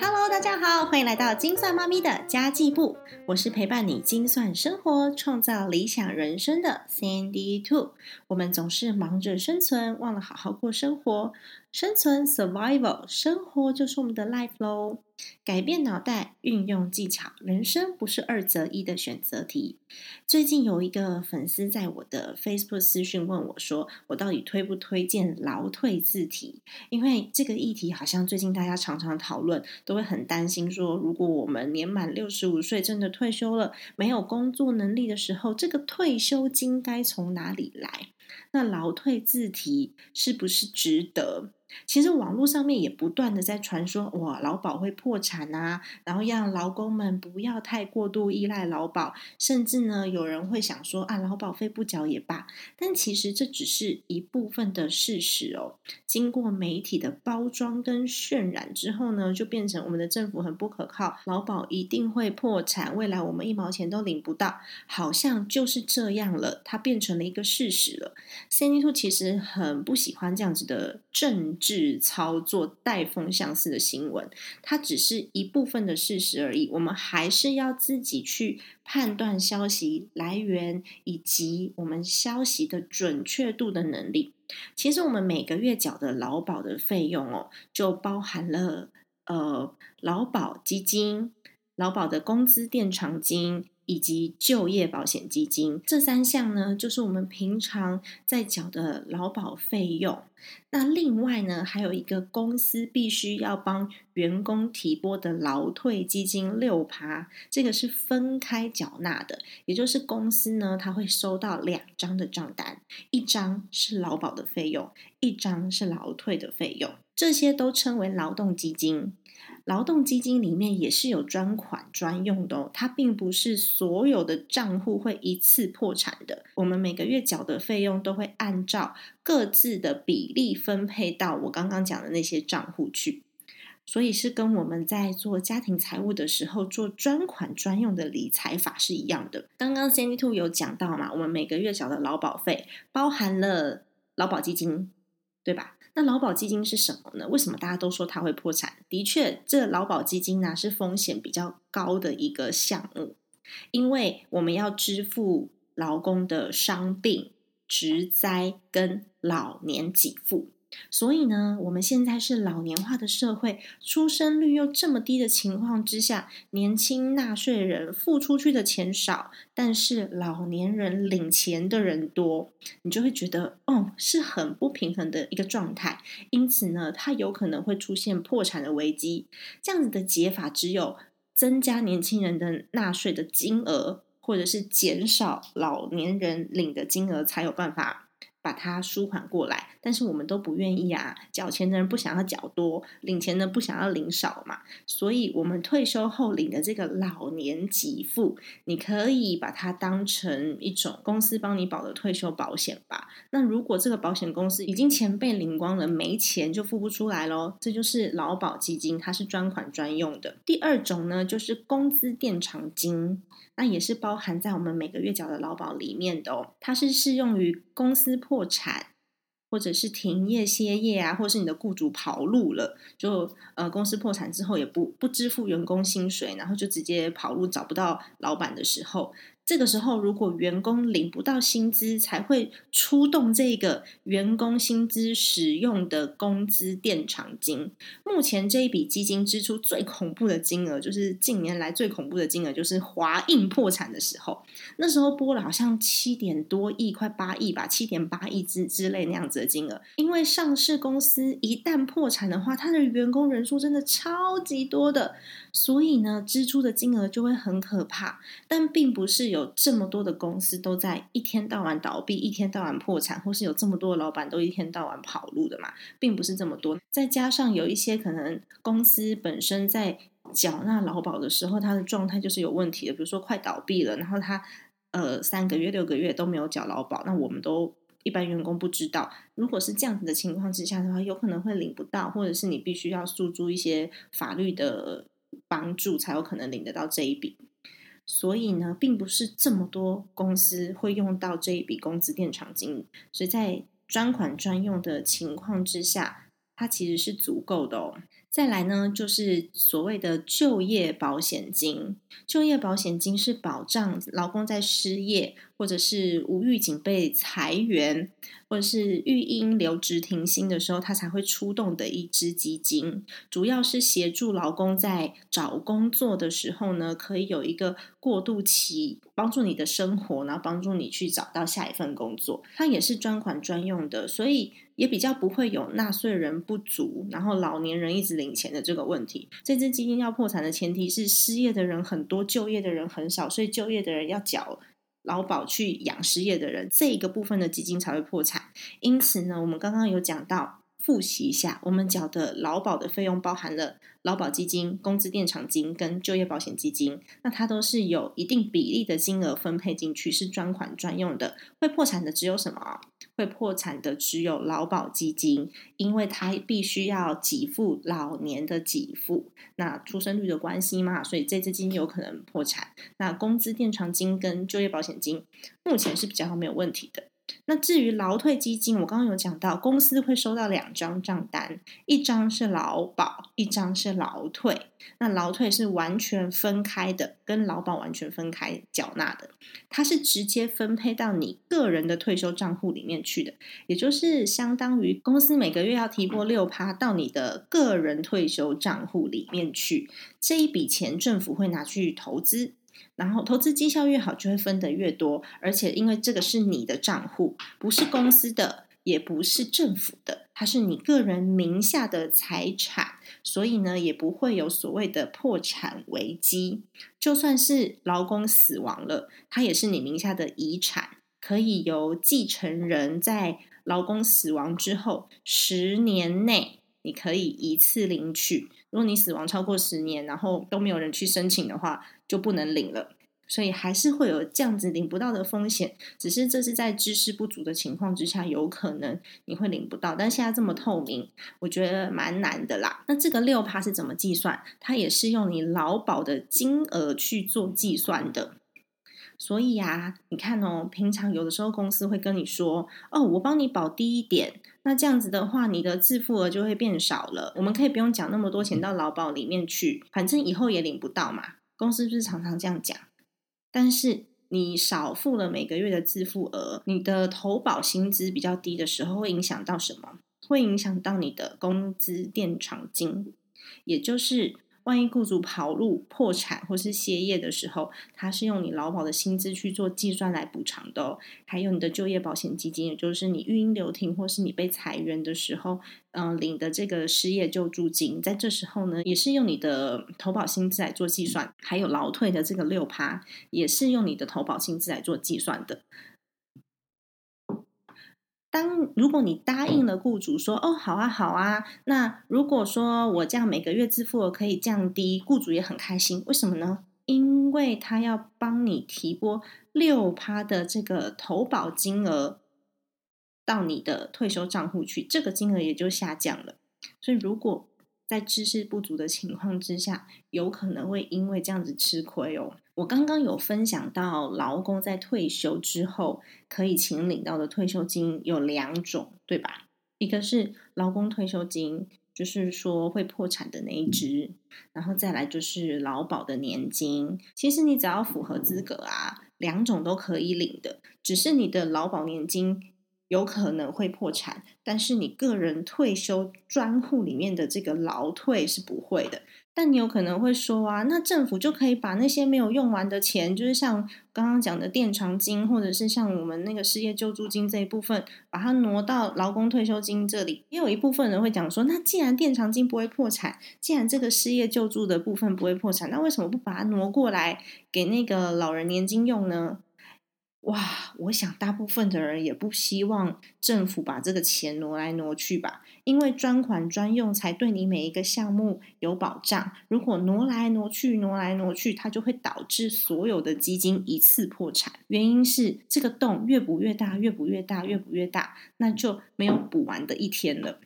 Hello，大家好，欢迎来到精算妈咪的家计部。我是陪伴你精算生活、创造理想人生的 Sandy Two。我们总是忙着生存，忘了好好过生活。生存 （survival），生活就是我们的 life 喽。改变脑袋，运用技巧，人生不是二择一的选择题。最近有一个粉丝在我的 Facebook 私讯问我说：“我到底推不推荐劳退字体？”因为这个议题好像最近大家常常讨论，都会很担心说，如果我们年满六十五岁，真的退休了，没有工作能力的时候，这个退休金该从哪里来？那劳退自提是不是值得？其实网络上面也不断的在传说，哇，劳保会破产啊，然后让劳工们不要太过度依赖劳保，甚至呢，有人会想说啊，劳保费不缴也罢。但其实这只是一部分的事实哦。经过媒体的包装跟渲染之后呢，就变成我们的政府很不可靠，劳保一定会破产，未来我们一毛钱都领不到，好像就是这样了，它变成了一个事实了。CNY Two 其实很不喜欢这样子的政治操作、带风向似的新闻，它只是一部分的事实而已。我们还是要自己去判断消息来源以及我们消息的准确度的能力。其实我们每个月缴的劳保的费用哦，就包含了呃劳保基金、劳保的工资垫偿金。以及就业保险基金这三项呢，就是我们平常在缴的劳保费用。那另外呢，还有一个公司必须要帮员工提拨的劳退基金六趴，这个是分开缴纳的。也就是公司呢，它会收到两张的账单，一张是劳保的费用，一张是劳退的费用，这些都称为劳动基金。劳动基金里面也是有专款专用的哦，它并不是所有的账户会一次破产的。我们每个月缴的费用都会按照各自的比例分配到我刚刚讲的那些账户去，所以是跟我们在做家庭财务的时候做专款专用的理财法是一样的。刚刚 Sandy Two 有讲到嘛，我们每个月缴的劳保费包含了劳保基金，对吧？那劳保基金是什么呢？为什么大家都说它会破产？的确，这劳保基金呢是风险比较高的一个项目，因为我们要支付劳工的伤病、职灾跟老年给付。所以呢，我们现在是老年化的社会，出生率又这么低的情况之下，年轻纳税人付出去的钱少，但是老年人领钱的人多，你就会觉得，哦，是很不平衡的一个状态。因此呢，它有可能会出现破产的危机。这样子的解法，只有增加年轻人的纳税的金额，或者是减少老年人领的金额，才有办法。把它舒缓过来，但是我们都不愿意啊。缴钱的人不想要缴多，领钱的不想要领少嘛。所以，我们退休后领的这个老年给付，你可以把它当成一种公司帮你保的退休保险吧。那如果这个保险公司已经钱被领光了，没钱就付不出来喽。这就是劳保基金，它是专款专用的。第二种呢，就是工资垫偿金。那也是包含在我们每个月缴的劳保里面的哦，它是适用于公司破产，或者是停业歇业啊，或是你的雇主跑路了，就呃公司破产之后也不不支付员工薪水，然后就直接跑路找不到老板的时候。这个时候，如果员工领不到薪资，才会出动这个员工薪资使用的工资垫偿金。目前这一笔基金支出最恐怖的金额，就是近年来最恐怖的金额，就是华印破产的时候，那时候拨了好像七点多亿，快八亿吧，七点八亿之之类那样子的金额。因为上市公司一旦破产的话，它的员工人数真的超级多的，所以呢，支出的金额就会很可怕。但并不是。有这么多的公司都在一天到晚倒闭，一天到晚破产，或是有这么多的老板都一天到晚跑路的嘛，并不是这么多。再加上有一些可能公司本身在缴纳劳保的时候，它的状态就是有问题的，比如说快倒闭了，然后他呃三个月、六个月都没有缴劳保，那我们都一般员工不知道。如果是这样子的情况之下的话，有可能会领不到，或者是你必须要诉诸一些法律的帮助，才有可能领得到这一笔。所以呢，并不是这么多公司会用到这一笔工资垫偿金，所以在专款专用的情况之下，它其实是足够的哦。再来呢，就是所谓的就业保险金。就业保险金是保障劳工在失业或者是无预警被裁员，或者是育婴留职停薪的时候，他才会出动的一支基金。主要是协助劳工在找工作的时候呢，可以有一个过渡期，帮助你的生活，然后帮助你去找到下一份工作。它也是专款专用的，所以。也比较不会有纳税人不足，然后老年人一直领钱的这个问题。这支基金要破产的前提是失业的人很多，就业的人很少，所以就业的人要缴劳保去养失业的人，这一个部分的基金才会破产。因此呢，我们刚刚有讲到。复习一下，我们缴的劳保的费用包含了劳保基金、工资垫偿金跟就业保险基金，那它都是有一定比例的金额分配进去，是专款专用的。会破产的只有什么？会破产的只有劳保基金，因为它必须要给付老年的给付，那出生率的关系嘛，所以这支金有可能破产。那工资垫偿金跟就业保险金目前是比较没有问题的。那至于劳退基金，我刚刚有讲到，公司会收到两张账单，一张是劳保，一张是劳退。那劳退是完全分开的，跟劳保完全分开缴纳的，它是直接分配到你个人的退休账户里面去的，也就是相当于公司每个月要提拨六趴到你的个人退休账户里面去，这一笔钱政府会拿去投资。然后投资绩效越好，就会分得越多。而且因为这个是你的账户，不是公司的，也不是政府的，它是你个人名下的财产，所以呢，也不会有所谓的破产危机。就算是劳工死亡了，它也是你名下的遗产，可以由继承人在劳工死亡之后十年内，你可以一次领取。如果你死亡超过十年，然后都没有人去申请的话，就不能领了。所以还是会有这样子领不到的风险。只是这是在知识不足的情况之下，有可能你会领不到。但现在这么透明，我觉得蛮难的啦。那这个六趴是怎么计算？它也是用你劳保的金额去做计算的。所以啊，你看哦，平常有的时候公司会跟你说：“哦，我帮你保低一点。”那这样子的话，你的自付额就会变少了。我们可以不用缴那么多钱到劳保里面去，反正以后也领不到嘛。公司不是常常这样讲？但是你少付了每个月的自付额，你的投保薪资比较低的时候，会影响到什么？会影响到你的工资垫偿金，也就是。万一雇主跑路、破产或是歇业的时候，他是用你劳保的薪资去做计算来补偿的哦。还有你的就业保险基金，也就是你育婴留停或是你被裁员的时候，嗯，领的这个失业救助金，在这时候呢，也是用你的投保薪资来做计算。还有劳退的这个六趴，也是用你的投保薪资来做计算的。当如果你答应了雇主说哦好啊好啊，那如果说我这样每个月支付额可以降低，雇主也很开心。为什么呢？因为他要帮你提拨六趴的这个投保金额到你的退休账户去，这个金额也就下降了。所以如果在知识不足的情况之下，有可能会因为这样子吃亏哦。我刚刚有分享到，劳工在退休之后可以请领到的退休金有两种，对吧？一个是劳工退休金，就是说会破产的那一支，然后再来就是劳保的年金。其实你只要符合资格啊，两种都可以领的，只是你的劳保年金有可能会破产，但是你个人退休专户里面的这个劳退是不会的。但你有可能会说啊，那政府就可以把那些没有用完的钱，就是像刚刚讲的垫偿金，或者是像我们那个失业救助金这一部分，把它挪到劳工退休金这里。也有一部分人会讲说，那既然垫偿金不会破产，既然这个失业救助的部分不会破产，那为什么不把它挪过来给那个老人年金用呢？哇，我想大部分的人也不希望政府把这个钱挪来挪去吧，因为专款专用才对你每一个项目有保障。如果挪来挪去，挪来挪去，它就会导致所有的基金一次破产。原因是这个洞越补越大，越补越大，越补越大，那就没有补完的一天了。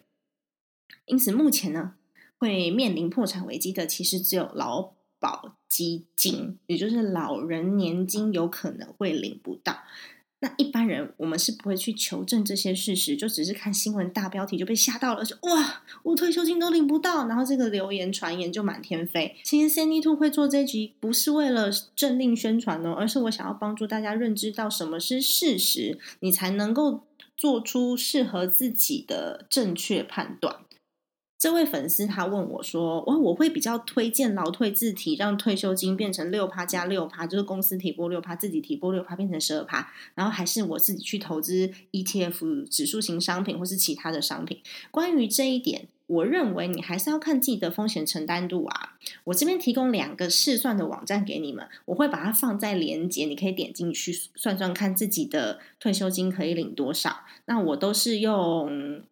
因此，目前呢，会面临破产危机的，其实只有劳。保基金，也就是老人年金，有可能会领不到。那一般人我们是不会去求证这些事实，就只是看新闻大标题就被吓到了，说哇，我退休金都领不到，然后这个流言传言就满天飞。其实 Sandy Two 会做这集不是为了政令宣传哦，而是我想要帮助大家认知到什么是事实，你才能够做出适合自己的正确判断。这位粉丝他问我说：“我我会比较推荐劳退自提，让退休金变成六趴加六趴，就是公司提拨六趴，自己提拨六趴，变成十二趴，然后还是我自己去投资 ETF 指数型商品或是其他的商品。”关于这一点，我认为你还是要看自己的风险承担度啊。我这边提供两个试算的网站给你们，我会把它放在连接，你可以点进去算算看自己的退休金可以领多少。那我都是用。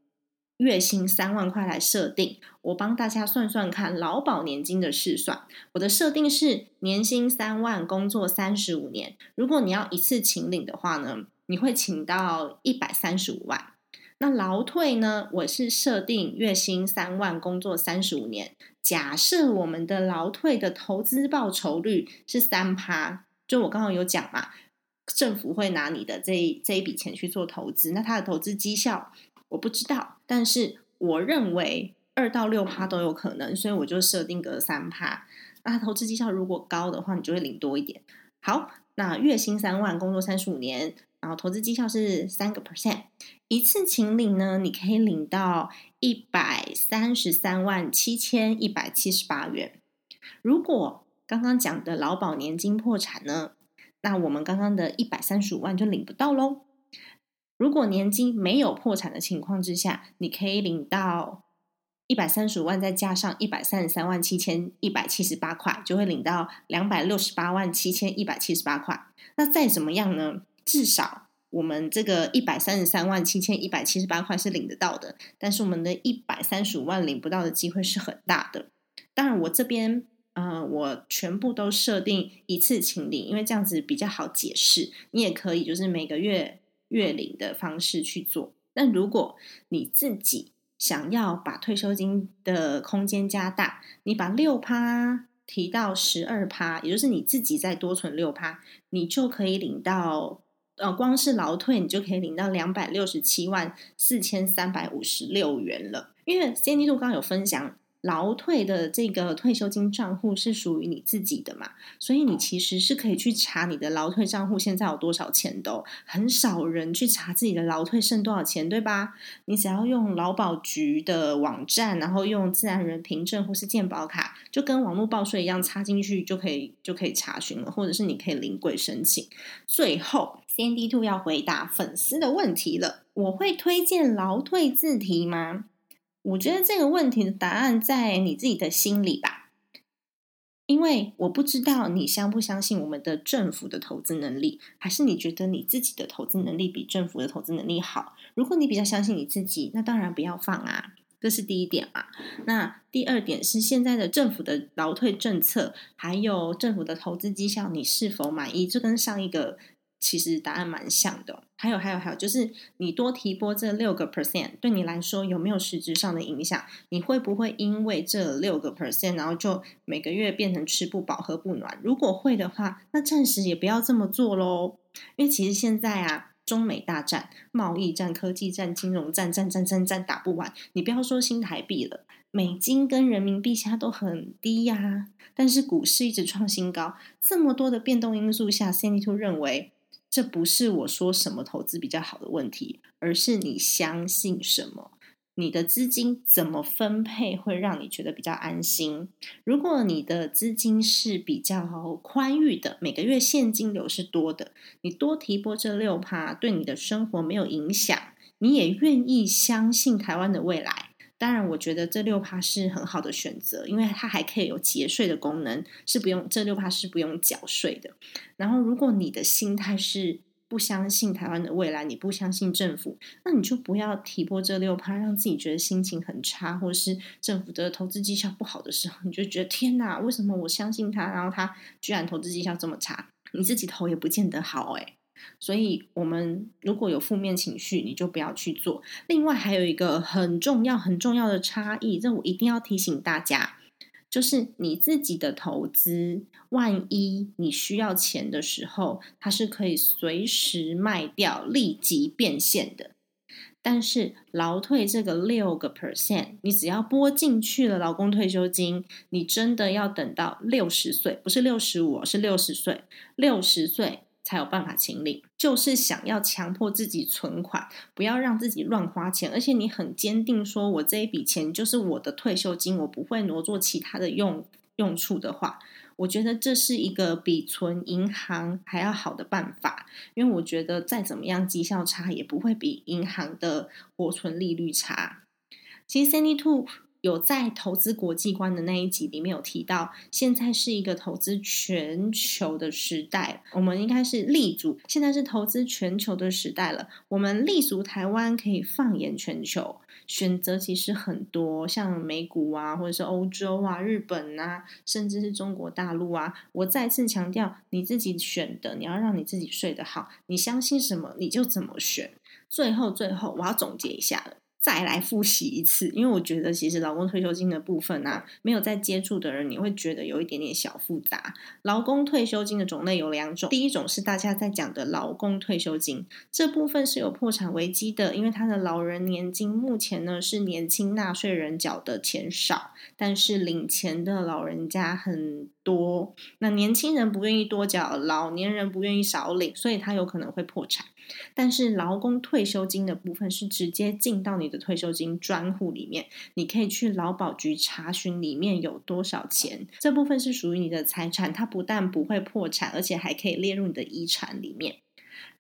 月薪三万块来设定，我帮大家算算看劳保年金的试算。我的设定是年薪三万，工作三十五年。如果你要一次请领的话呢，你会请到一百三十五万。那劳退呢，我是设定月薪三万，工作三十五年。假设我们的劳退的投资报酬率是三趴，就我刚刚有讲嘛，政府会拿你的这这一笔钱去做投资，那它的投资绩效。我不知道，但是我认为二到六趴都有可能，所以我就设定个三趴。那投资绩效如果高的话，你就会领多一点。好，那月薪三万，工作三十五年，然后投资绩效是三个 percent，一次请领呢，你可以领到一百三十三万七千一百七十八元。如果刚刚讲的劳保年金破产呢，那我们刚刚的一百三十五万就领不到喽。如果年金没有破产的情况之下，你可以领到一百三十五万，再加上一百三十三万七千一百七十八块，就会领到两百六十八万七千一百七十八块。那再怎么样呢？至少我们这个一百三十三万七千一百七十八块是领得到的，但是我们的一百三十五万领不到的机会是很大的。当然，我这边呃，我全部都设定一次清领，因为这样子比较好解释。你也可以就是每个月。月领的方式去做。那如果你自己想要把退休金的空间加大，你把六趴提到十二趴，也就是你自己再多存六趴，你就可以领到呃，光是劳退你就可以领到两百六十七万四千三百五十六元了。因为 C D 度刚刚有分享。劳退的这个退休金账户是属于你自己的嘛？所以你其实是可以去查你的劳退账户现在有多少钱的。很少人去查自己的劳退剩多少钱，对吧？你只要用劳保局的网站，然后用自然人凭证或是健保卡，就跟网络报税一样，插进去就可以就可以查询了，或者是你可以临柜申请。最后，C N D Two 要回答粉丝的问题了，我会推荐劳退自提吗？我觉得这个问题的答案在你自己的心里吧，因为我不知道你相不相信我们的政府的投资能力，还是你觉得你自己的投资能力比政府的投资能力好？如果你比较相信你自己，那当然不要放啊，这是第一点嘛。那第二点是现在的政府的劳退政策，还有政府的投资绩效，你是否满意？这跟上一个。其实答案蛮像的，还有还有还有，就是你多提拨这六个 percent，对你来说有没有实质上的影响？你会不会因为这六个 percent，然后就每个月变成吃不饱喝不暖？如果会的话，那暂时也不要这么做喽。因为其实现在啊，中美大战、贸易战、科技战、金融战，战战战战打不完。你不要说新台币了，美金跟人民币现在都很低呀，但是股市一直创新高，这么多的变动因素下，Cindy Two 认为。这不是我说什么投资比较好的问题，而是你相信什么，你的资金怎么分配会让你觉得比较安心。如果你的资金是比较宽裕的，每个月现金流是多的，你多提拨这六趴，对你的生活没有影响，你也愿意相信台湾的未来。当然，我觉得这六趴是很好的选择，因为它还可以有节税的功能，是不用这六趴是不用缴税的。然后，如果你的心态是不相信台湾的未来，你不相信政府，那你就不要提拨这六趴，让自己觉得心情很差，或者是政府的投资绩效不好的时候，你就觉得天哪，为什么我相信他，然后他居然投资绩效这么差？你自己投也不见得好诶所以，我们如果有负面情绪，你就不要去做。另外，还有一个很重要、很重要的差异，这我一定要提醒大家，就是你自己的投资，万一你需要钱的时候，它是可以随时卖掉、立即变现的。但是劳退这个六个 percent，你只要拨进去了劳工退休金，你真的要等到六十岁，不是六十五，是六十岁，六十岁才有办法清理。就是想要强迫自己存款，不要让自己乱花钱，而且你很坚定说，我这一笔钱就是我的退休金，我不会挪作其他的用用处的话。我觉得这是一个比存银行还要好的办法，因为我觉得再怎么样绩效差，也不会比银行的活存利率差。其实 Sandy Two。有在投资国际观的那一集里面有提到，现在是一个投资全球的时代，我们应该是立足。现在是投资全球的时代了，我们立足台湾可以放眼全球，选择其实很多，像美股啊，或者是欧洲啊、日本啊，甚至是中国大陆啊。我再次强调，你自己选的，你要让你自己睡得好，你相信什么你就怎么选。最后，最后我要总结一下了。再来复习一次，因为我觉得其实劳工退休金的部分啊，没有在接触的人，你会觉得有一点点小复杂。劳工退休金的种类有两种，第一种是大家在讲的劳工退休金，这部分是有破产危机的，因为他的老人年金目前呢是年轻纳税人缴的钱少，但是领钱的老人家很多，那年轻人不愿意多缴，老年人不愿意少领，所以他有可能会破产。但是劳工退休金的部分是直接进到你的退休金专户里面，你可以去劳保局查询里面有多少钱，这部分是属于你的财产，它不但不会破产，而且还可以列入你的遗产里面。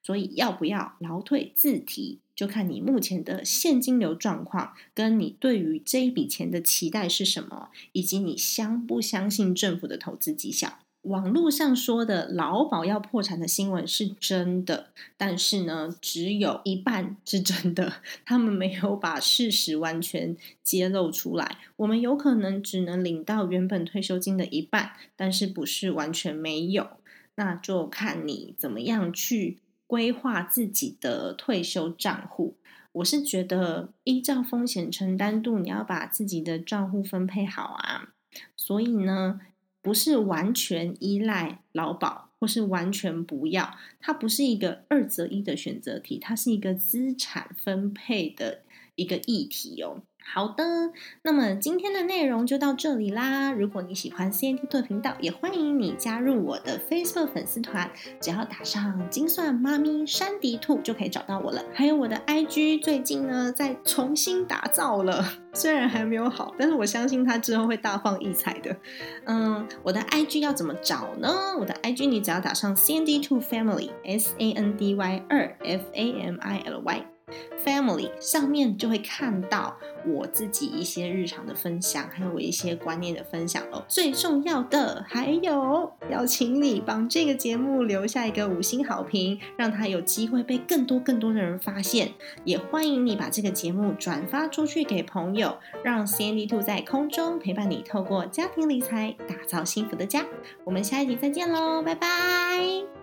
所以要不要劳退自提，就看你目前的现金流状况，跟你对于这一笔钱的期待是什么，以及你相不相信政府的投资绩效。网络上说的劳保要破产的新闻是真的，但是呢，只有一半是真的，他们没有把事实完全揭露出来。我们有可能只能领到原本退休金的一半，但是不是完全没有，那就看你怎么样去规划自己的退休账户。我是觉得依照风险承担度，你要把自己的账户分配好啊。所以呢。不是完全依赖劳保，或是完全不要，它不是一个二择一的选择题，它是一个资产分配的一个议题哦。好的，那么今天的内容就到这里啦。如果你喜欢 C N T 特频道，也欢迎你加入我的 Facebook 粉丝团，只要打上“精算妈咪山迪兔”就可以找到我了。还有我的 I G，最近呢在重新打造了，虽然还没有好，但是我相信它之后会大放异彩的。嗯，我的 I G 要怎么找呢？我的 I G 你只要打上 C N D Two Family S A N D Y 二 F A M I L Y。Family 上面就会看到我自己一些日常的分享，还有我一些观念的分享哦。最重要的还有，要请你帮这个节目留下一个五星好评，让它有机会被更多更多的人发现。也欢迎你把这个节目转发出去给朋友，让 Sandy Two 在空中陪伴你，透过家庭理财打造幸福的家。我们下一集再见喽，拜拜。